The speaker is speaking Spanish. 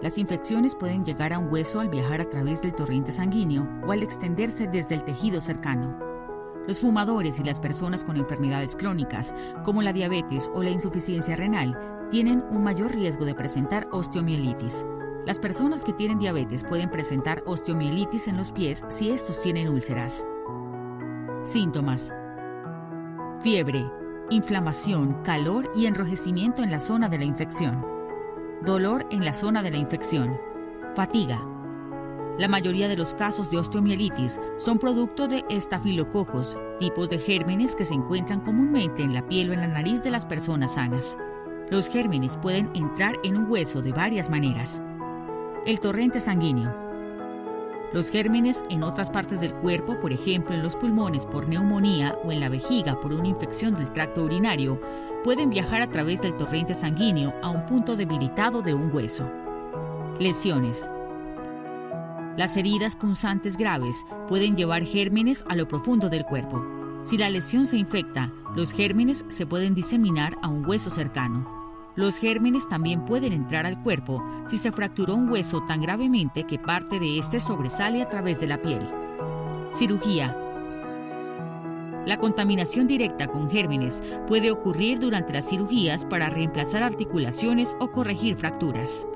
las infecciones pueden llegar a un hueso al viajar a través del torrente sanguíneo o al extenderse desde el tejido cercano. Los fumadores y las personas con enfermedades crónicas, como la diabetes o la insuficiencia renal, tienen un mayor riesgo de presentar osteomielitis. Las personas que tienen diabetes pueden presentar osteomielitis en los pies si estos tienen úlceras. Síntomas. Fiebre, inflamación, calor y enrojecimiento en la zona de la infección dolor en la zona de la infección, fatiga. La mayoría de los casos de osteomielitis son producto de estafilococos, tipos de gérmenes que se encuentran comúnmente en la piel o en la nariz de las personas sanas. Los gérmenes pueden entrar en un hueso de varias maneras. El torrente sanguíneo. Los gérmenes en otras partes del cuerpo, por ejemplo en los pulmones por neumonía o en la vejiga por una infección del tracto urinario, pueden viajar a través del torrente sanguíneo a un punto debilitado de un hueso. Lesiones. Las heridas punzantes graves pueden llevar gérmenes a lo profundo del cuerpo. Si la lesión se infecta, los gérmenes se pueden diseminar a un hueso cercano. Los gérmenes también pueden entrar al cuerpo si se fracturó un hueso tan gravemente que parte de éste sobresale a través de la piel. Cirugía la contaminación directa con gérmenes puede ocurrir durante las cirugías para reemplazar articulaciones o corregir fracturas.